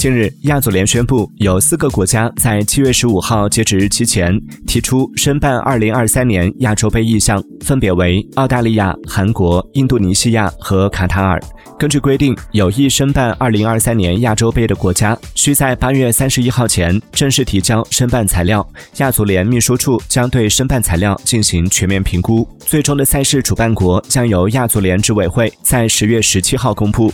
近日亚足联宣布有四个国家在七月十五号截止日期前提出申办二零二三年亚洲杯意向分别为澳大利亚韩国印度尼西亚和卡塔尔。根据规定有意申办二零二三年亚洲杯的国家需在八月三十一号前正式提交申办材料。亚足联秘书处将对申办材料进行全面评估。最终的赛事主办国将由亚足联执委会在十月十七号公布。